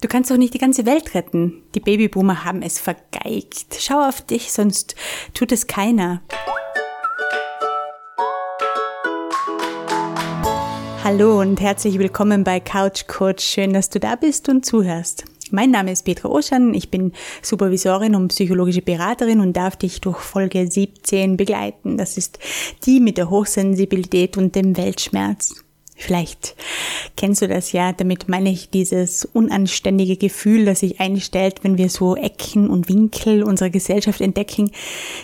Du kannst doch nicht die ganze Welt retten. Die Babyboomer haben es vergeigt. Schau auf dich, sonst tut es keiner. Hallo und herzlich willkommen bei Couch Coach. Schön, dass du da bist und zuhörst. Mein Name ist Petra Oschan, ich bin Supervisorin und psychologische Beraterin und darf dich durch Folge 17 begleiten. Das ist die mit der Hochsensibilität und dem Weltschmerz. Vielleicht kennst du das ja, damit meine ich dieses unanständige Gefühl, das sich einstellt, wenn wir so Ecken und Winkel unserer Gesellschaft entdecken,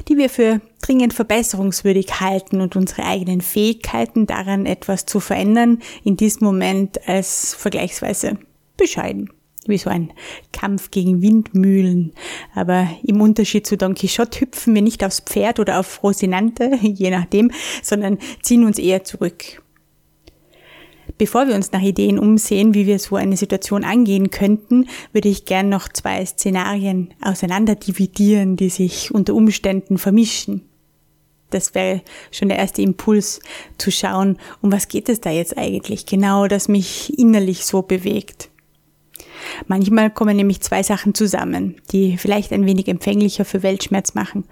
die wir für dringend verbesserungswürdig halten und unsere eigenen Fähigkeiten daran etwas zu verändern, in diesem Moment als vergleichsweise bescheiden wie so ein Kampf gegen Windmühlen. Aber im Unterschied zu Don Quixote hüpfen wir nicht aufs Pferd oder auf Rosinante, je nachdem, sondern ziehen uns eher zurück. Bevor wir uns nach Ideen umsehen, wie wir so eine Situation angehen könnten, würde ich gern noch zwei Szenarien auseinanderdividieren, die sich unter Umständen vermischen. Das wäre schon der erste Impuls zu schauen, um was geht es da jetzt eigentlich genau, das mich innerlich so bewegt. Manchmal kommen nämlich zwei Sachen zusammen, die vielleicht ein wenig empfänglicher für Weltschmerz machen.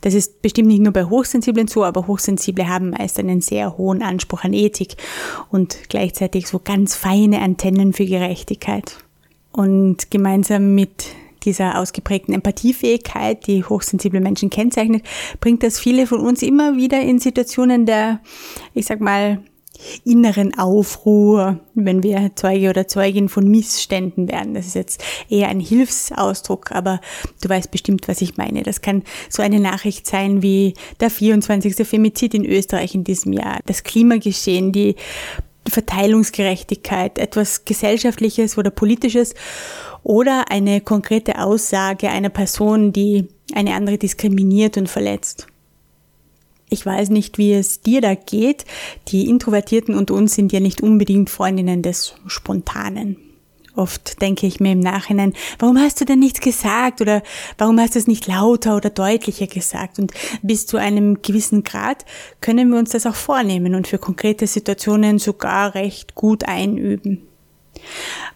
Das ist bestimmt nicht nur bei Hochsensiblen so, aber Hochsensible haben meist einen sehr hohen Anspruch an Ethik und gleichzeitig so ganz feine Antennen für Gerechtigkeit. Und gemeinsam mit dieser ausgeprägten Empathiefähigkeit, die hochsensible Menschen kennzeichnet, bringt das viele von uns immer wieder in Situationen der, ich sag mal, inneren Aufruhr, wenn wir Zeuge oder Zeugin von Missständen werden. Das ist jetzt eher ein Hilfsausdruck, aber du weißt bestimmt, was ich meine. Das kann so eine Nachricht sein wie der 24. Femizid in Österreich in diesem Jahr, das Klimageschehen, die Verteilungsgerechtigkeit, etwas Gesellschaftliches oder Politisches oder eine konkrete Aussage einer Person, die eine andere diskriminiert und verletzt. Ich weiß nicht, wie es dir da geht. Die Introvertierten und uns sind ja nicht unbedingt Freundinnen des Spontanen. Oft denke ich mir im Nachhinein, warum hast du denn nichts gesagt oder warum hast du es nicht lauter oder deutlicher gesagt? Und bis zu einem gewissen Grad können wir uns das auch vornehmen und für konkrete Situationen sogar recht gut einüben.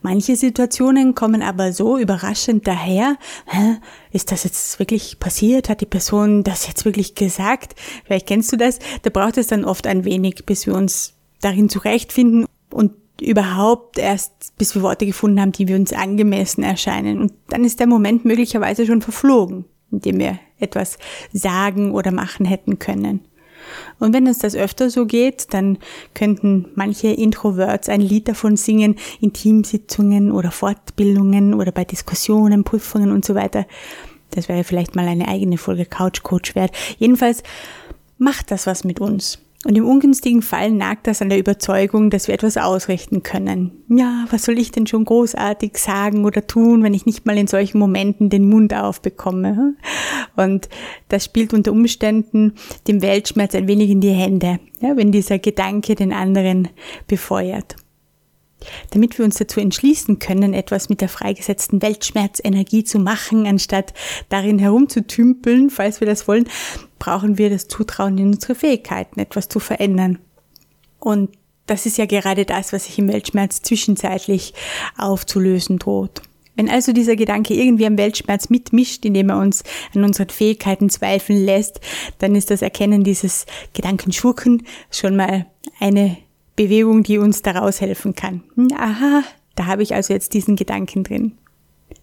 Manche Situationen kommen aber so überraschend daher. Hä? Ist das jetzt wirklich passiert? Hat die Person das jetzt wirklich gesagt? Vielleicht kennst du das. Da braucht es dann oft ein wenig, bis wir uns darin zurechtfinden und überhaupt erst, bis wir Worte gefunden haben, die wir uns angemessen erscheinen. Und dann ist der Moment möglicherweise schon verflogen, in dem wir etwas sagen oder machen hätten können. Und wenn es das öfter so geht, dann könnten manche Introverts ein Lied davon singen in Teamsitzungen oder Fortbildungen oder bei Diskussionen, Prüfungen und so weiter. Das wäre vielleicht mal eine eigene Folge Couch Coach wert. Jedenfalls macht das was mit uns. Und im ungünstigen Fall nagt das an der Überzeugung, dass wir etwas ausrichten können. Ja, was soll ich denn schon großartig sagen oder tun, wenn ich nicht mal in solchen Momenten den Mund aufbekomme? Und das spielt unter Umständen dem Weltschmerz ein wenig in die Hände, ja, wenn dieser Gedanke den anderen befeuert. Damit wir uns dazu entschließen können, etwas mit der freigesetzten Weltschmerzenergie zu machen, anstatt darin herumzutümpeln, falls wir das wollen, brauchen wir das Zutrauen in unsere Fähigkeiten, etwas zu verändern. Und das ist ja gerade das, was sich im Weltschmerz zwischenzeitlich aufzulösen droht. Wenn also dieser Gedanke irgendwie am Weltschmerz mitmischt, indem er uns an unseren Fähigkeiten zweifeln lässt, dann ist das Erkennen dieses Gedankenschurken schon mal eine Bewegung, die uns daraus helfen kann. Aha, da habe ich also jetzt diesen Gedanken drin.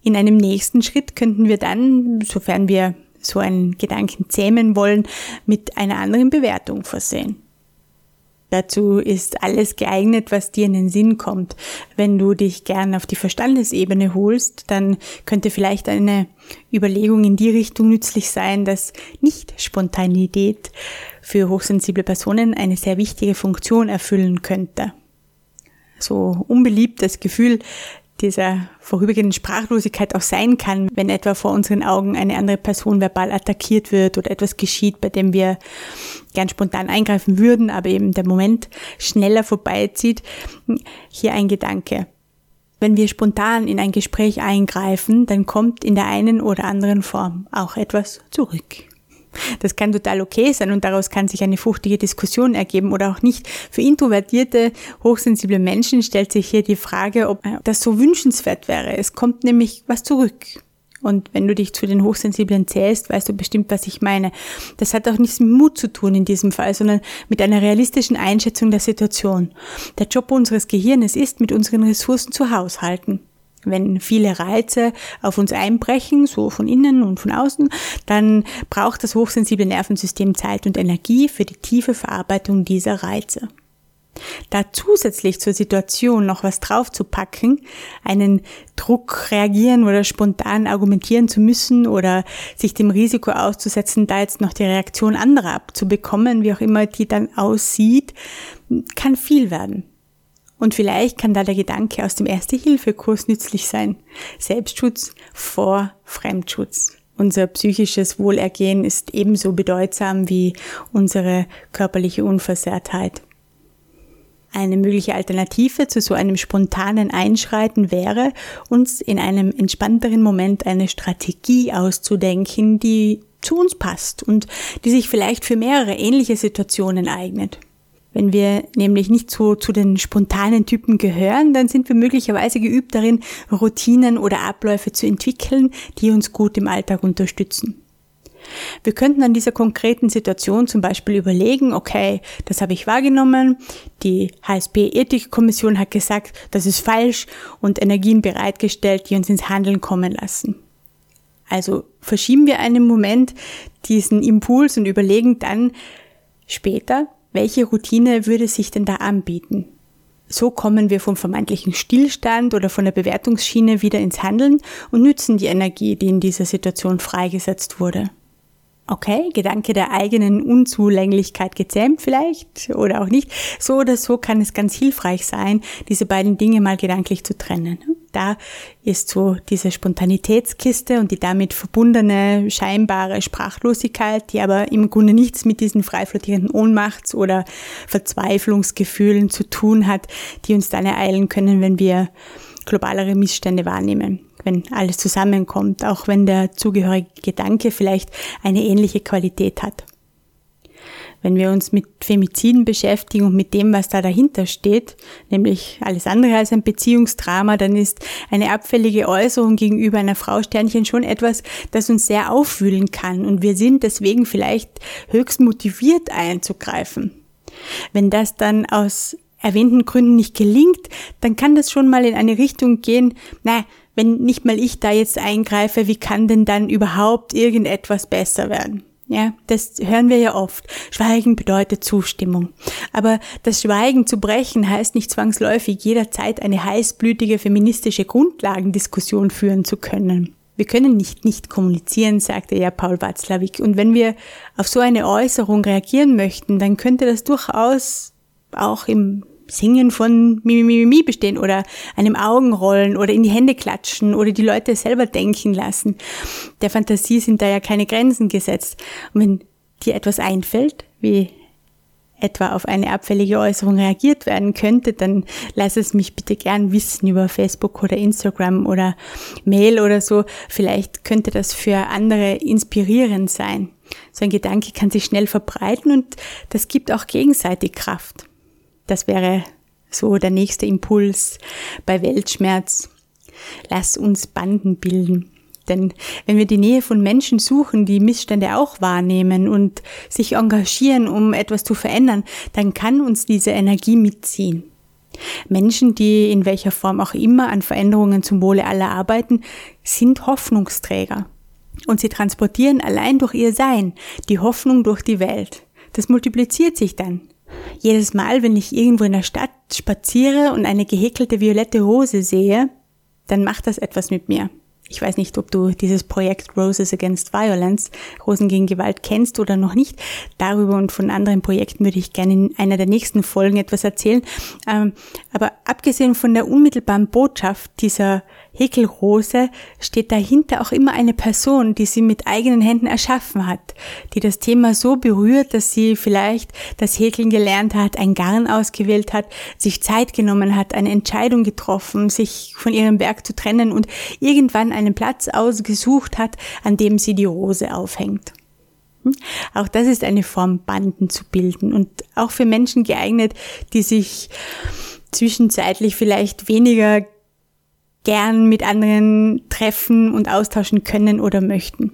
In einem nächsten Schritt könnten wir dann, sofern wir so einen Gedanken zähmen wollen, mit einer anderen Bewertung versehen. Dazu ist alles geeignet, was dir in den Sinn kommt. Wenn du dich gern auf die Verstandesebene holst, dann könnte vielleicht eine Überlegung in die Richtung nützlich sein, dass Nicht-Spontanität für hochsensible Personen eine sehr wichtige Funktion erfüllen könnte. So unbeliebtes Gefühl dieser vorübergehenden Sprachlosigkeit auch sein kann, wenn etwa vor unseren Augen eine andere Person verbal attackiert wird oder etwas geschieht, bei dem wir gern spontan eingreifen würden, aber eben der Moment schneller vorbeizieht. Hier ein Gedanke. Wenn wir spontan in ein Gespräch eingreifen, dann kommt in der einen oder anderen Form auch etwas zurück. Das kann total okay sein und daraus kann sich eine fruchtige Diskussion ergeben oder auch nicht. Für introvertierte, hochsensible Menschen stellt sich hier die Frage, ob das so wünschenswert wäre. Es kommt nämlich was zurück. Und wenn du dich zu den Hochsensiblen zählst, weißt du bestimmt, was ich meine. Das hat auch nichts mit Mut zu tun in diesem Fall, sondern mit einer realistischen Einschätzung der Situation. Der Job unseres Gehirnes ist, mit unseren Ressourcen zu haushalten. Wenn viele Reize auf uns einbrechen, so von innen und von außen, dann braucht das hochsensible Nervensystem Zeit und Energie für die tiefe Verarbeitung dieser Reize. Da zusätzlich zur Situation noch was draufzupacken, einen Druck reagieren oder spontan argumentieren zu müssen oder sich dem Risiko auszusetzen, da jetzt noch die Reaktion anderer abzubekommen, wie auch immer die dann aussieht, kann viel werden. Und vielleicht kann da der Gedanke aus dem Erste-Hilfe-Kurs nützlich sein. Selbstschutz vor Fremdschutz. Unser psychisches Wohlergehen ist ebenso bedeutsam wie unsere körperliche Unversehrtheit. Eine mögliche Alternative zu so einem spontanen Einschreiten wäre, uns in einem entspannteren Moment eine Strategie auszudenken, die zu uns passt und die sich vielleicht für mehrere ähnliche Situationen eignet. Wenn wir nämlich nicht so zu den spontanen Typen gehören, dann sind wir möglicherweise geübt darin, Routinen oder Abläufe zu entwickeln, die uns gut im Alltag unterstützen. Wir könnten an dieser konkreten Situation zum Beispiel überlegen, okay, das habe ich wahrgenommen, die HSP-Ethikkommission hat gesagt, das ist falsch und Energien bereitgestellt, die uns ins Handeln kommen lassen. Also verschieben wir einen Moment diesen Impuls und überlegen dann später, welche Routine würde sich denn da anbieten? So kommen wir vom vermeintlichen Stillstand oder von der Bewertungsschiene wieder ins Handeln und nützen die Energie, die in dieser Situation freigesetzt wurde. Okay, Gedanke der eigenen Unzulänglichkeit gezähmt vielleicht oder auch nicht. So oder so kann es ganz hilfreich sein, diese beiden Dinge mal gedanklich zu trennen. Da ist so diese Spontanitätskiste und die damit verbundene scheinbare Sprachlosigkeit, die aber im Grunde nichts mit diesen frei flottierenden Ohnmachts- oder Verzweiflungsgefühlen zu tun hat, die uns dann ereilen können, wenn wir globalere Missstände wahrnehmen wenn alles zusammenkommt, auch wenn der zugehörige Gedanke vielleicht eine ähnliche Qualität hat. Wenn wir uns mit Femiziden beschäftigen und mit dem, was da dahinter steht, nämlich alles andere als ein Beziehungsdrama, dann ist eine abfällige Äußerung gegenüber einer Frau Sternchen schon etwas, das uns sehr aufwühlen kann und wir sind deswegen vielleicht höchst motiviert einzugreifen. Wenn das dann aus erwähnten Gründen nicht gelingt, dann kann das schon mal in eine Richtung gehen, na, wenn nicht mal ich da jetzt eingreife, wie kann denn dann überhaupt irgendetwas besser werden? Ja, das hören wir ja oft. Schweigen bedeutet Zustimmung. Aber das Schweigen zu brechen heißt nicht zwangsläufig jederzeit eine heißblütige feministische Grundlagendiskussion führen zu können. Wir können nicht nicht kommunizieren, sagte ja Paul Watzlawick. Und wenn wir auf so eine Äußerung reagieren möchten, dann könnte das durchaus auch im Singen von Mimimi bestehen oder einem Augenrollen oder in die Hände klatschen oder die Leute selber denken lassen. Der Fantasie sind da ja keine Grenzen gesetzt. Und wenn dir etwas einfällt, wie etwa auf eine abfällige Äußerung reagiert werden könnte, dann lass es mich bitte gern wissen über Facebook oder Instagram oder Mail oder so. Vielleicht könnte das für andere inspirierend sein. So ein Gedanke kann sich schnell verbreiten und das gibt auch gegenseitig Kraft. Das wäre so der nächste Impuls bei Weltschmerz. Lass uns Banden bilden. Denn wenn wir die Nähe von Menschen suchen, die Missstände auch wahrnehmen und sich engagieren, um etwas zu verändern, dann kann uns diese Energie mitziehen. Menschen, die in welcher Form auch immer an Veränderungen zum Wohle aller arbeiten, sind Hoffnungsträger. Und sie transportieren allein durch ihr Sein die Hoffnung durch die Welt. Das multipliziert sich dann. Jedes Mal, wenn ich irgendwo in der Stadt spaziere und eine gehäkelte violette Rose sehe, dann macht das etwas mit mir. Ich weiß nicht, ob du dieses Projekt Roses Against Violence, Rosen gegen Gewalt kennst oder noch nicht. Darüber und von anderen Projekten würde ich gerne in einer der nächsten Folgen etwas erzählen. Ähm, aber abgesehen von der unmittelbaren Botschaft dieser Häkelrose steht dahinter auch immer eine Person, die sie mit eigenen Händen erschaffen hat, die das Thema so berührt, dass sie vielleicht das Häkeln gelernt hat, ein Garn ausgewählt hat, sich Zeit genommen hat, eine Entscheidung getroffen, sich von ihrem Werk zu trennen und irgendwann einen Platz ausgesucht hat, an dem sie die Rose aufhängt. Hm? Auch das ist eine Form, Banden zu bilden und auch für Menschen geeignet, die sich zwischenzeitlich vielleicht weniger gern mit anderen treffen und austauschen können oder möchten.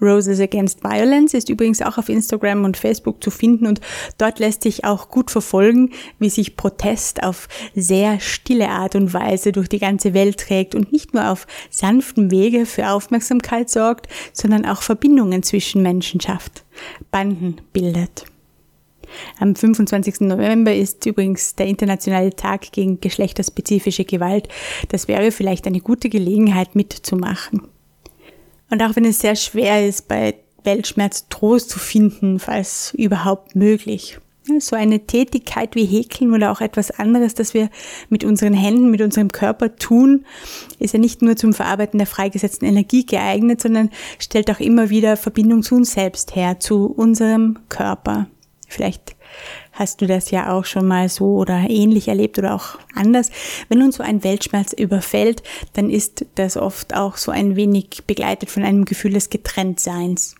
Roses Against Violence ist übrigens auch auf Instagram und Facebook zu finden und dort lässt sich auch gut verfolgen, wie sich Protest auf sehr stille Art und Weise durch die ganze Welt trägt und nicht nur auf sanftem Wege für Aufmerksamkeit sorgt, sondern auch Verbindungen zwischen Menschen schafft, Banden bildet. Am 25. November ist übrigens der internationale Tag gegen geschlechterspezifische Gewalt. Das wäre vielleicht eine gute Gelegenheit mitzumachen. Und auch wenn es sehr schwer ist, bei Weltschmerz Trost zu finden, falls überhaupt möglich. So eine Tätigkeit wie Häkeln oder auch etwas anderes, das wir mit unseren Händen, mit unserem Körper tun, ist ja nicht nur zum Verarbeiten der freigesetzten Energie geeignet, sondern stellt auch immer wieder Verbindung zu uns selbst her, zu unserem Körper. Vielleicht hast du das ja auch schon mal so oder ähnlich erlebt oder auch anders. Wenn uns so ein Weltschmerz überfällt, dann ist das oft auch so ein wenig begleitet von einem Gefühl des Getrenntseins.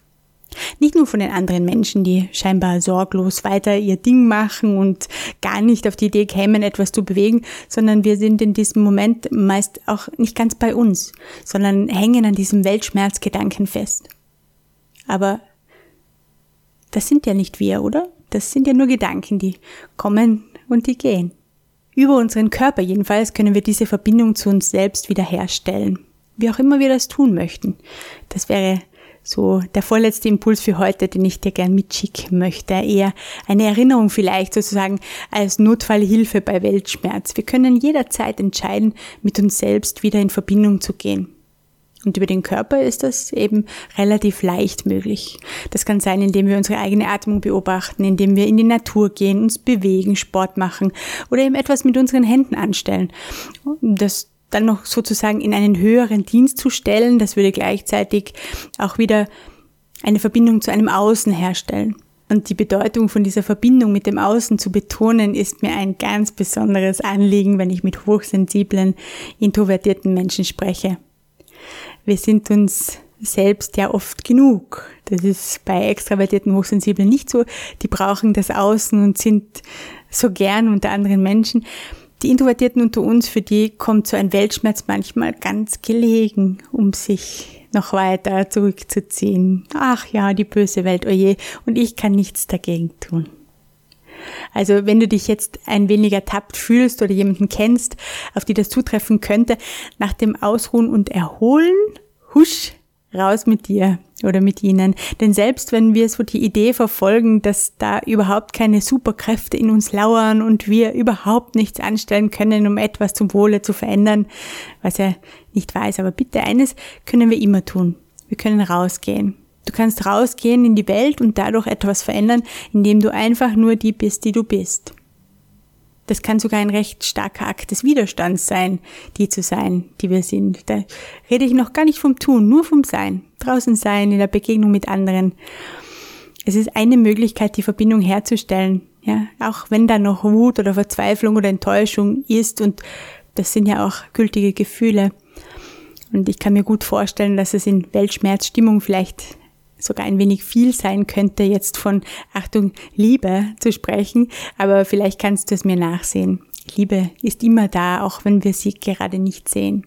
Nicht nur von den anderen Menschen, die scheinbar sorglos weiter ihr Ding machen und gar nicht auf die Idee kämen, etwas zu bewegen, sondern wir sind in diesem Moment meist auch nicht ganz bei uns, sondern hängen an diesem Weltschmerzgedanken fest. Aber das sind ja nicht wir, oder? Das sind ja nur Gedanken, die kommen und die gehen. Über unseren Körper jedenfalls können wir diese Verbindung zu uns selbst wiederherstellen. Wie auch immer wir das tun möchten. Das wäre so der vorletzte Impuls für heute, den ich dir gern mitschicken möchte. Eher eine Erinnerung vielleicht sozusagen als Notfallhilfe bei Weltschmerz. Wir können jederzeit entscheiden, mit uns selbst wieder in Verbindung zu gehen. Und über den Körper ist das eben relativ leicht möglich. Das kann sein, indem wir unsere eigene Atmung beobachten, indem wir in die Natur gehen, uns bewegen, Sport machen oder eben etwas mit unseren Händen anstellen. Das dann noch sozusagen in einen höheren Dienst zu stellen, das würde gleichzeitig auch wieder eine Verbindung zu einem Außen herstellen. Und die Bedeutung von dieser Verbindung mit dem Außen zu betonen, ist mir ein ganz besonderes Anliegen, wenn ich mit hochsensiblen, introvertierten Menschen spreche wir sind uns selbst ja oft genug. Das ist bei extravertierten Hochsensiblen nicht so. Die brauchen das Außen und sind so gern unter anderen Menschen. Die Introvertierten unter uns, für die kommt so ein Weltschmerz manchmal ganz gelegen, um sich noch weiter zurückzuziehen. Ach ja, die böse Welt, oje, und ich kann nichts dagegen tun. Also wenn du dich jetzt ein wenig ertappt fühlst oder jemanden kennst, auf die das zutreffen könnte, nach dem Ausruhen und Erholen, husch, raus mit dir oder mit ihnen. Denn selbst wenn wir so die Idee verfolgen, dass da überhaupt keine Superkräfte in uns lauern und wir überhaupt nichts anstellen können, um etwas zum Wohle zu verändern, was er nicht weiß, aber bitte eines können wir immer tun. Wir können rausgehen. Du kannst rausgehen in die Welt und dadurch etwas verändern, indem du einfach nur die bist, die du bist. Das kann sogar ein recht starker Akt des Widerstands sein, die zu sein, die wir sind. Da rede ich noch gar nicht vom Tun, nur vom Sein. Draußen sein, in der Begegnung mit anderen. Es ist eine Möglichkeit, die Verbindung herzustellen. Ja, auch wenn da noch Wut oder Verzweiflung oder Enttäuschung ist und das sind ja auch gültige Gefühle. Und ich kann mir gut vorstellen, dass es in Weltschmerzstimmung vielleicht sogar ein wenig viel sein könnte, jetzt von Achtung, Liebe zu sprechen, aber vielleicht kannst du es mir nachsehen. Liebe ist immer da, auch wenn wir sie gerade nicht sehen.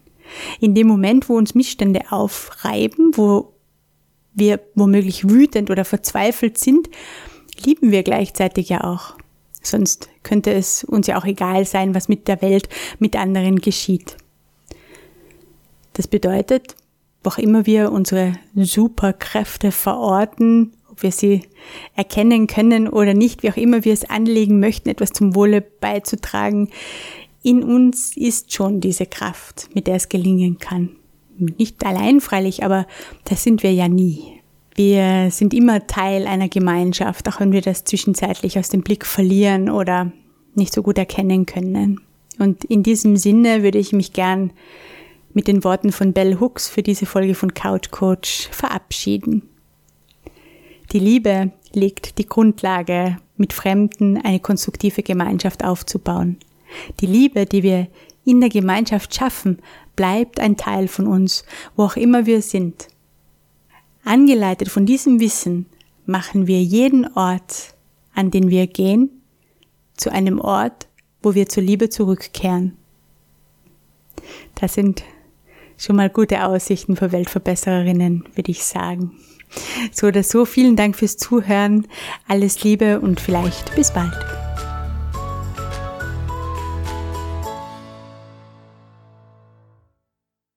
In dem Moment, wo uns Missstände aufreiben, wo wir womöglich wütend oder verzweifelt sind, lieben wir gleichzeitig ja auch. Sonst könnte es uns ja auch egal sein, was mit der Welt, mit anderen geschieht. Das bedeutet, wo auch immer wir unsere Superkräfte verorten, ob wir sie erkennen können oder nicht, wie auch immer wir es anlegen möchten, etwas zum Wohle beizutragen, in uns ist schon diese Kraft, mit der es gelingen kann. Nicht allein freilich, aber das sind wir ja nie. Wir sind immer Teil einer Gemeinschaft, auch wenn wir das zwischenzeitlich aus dem Blick verlieren oder nicht so gut erkennen können. Und in diesem Sinne würde ich mich gern mit den Worten von Bell Hooks für diese Folge von Couch Coach verabschieden. Die Liebe legt die Grundlage, mit Fremden eine konstruktive Gemeinschaft aufzubauen. Die Liebe, die wir in der Gemeinschaft schaffen, bleibt ein Teil von uns, wo auch immer wir sind. Angeleitet von diesem Wissen machen wir jeden Ort, an den wir gehen, zu einem Ort, wo wir zur Liebe zurückkehren. Das sind schon mal gute Aussichten für Weltverbessererinnen, würde ich sagen. So oder so, vielen Dank fürs Zuhören. Alles Liebe und vielleicht bis bald.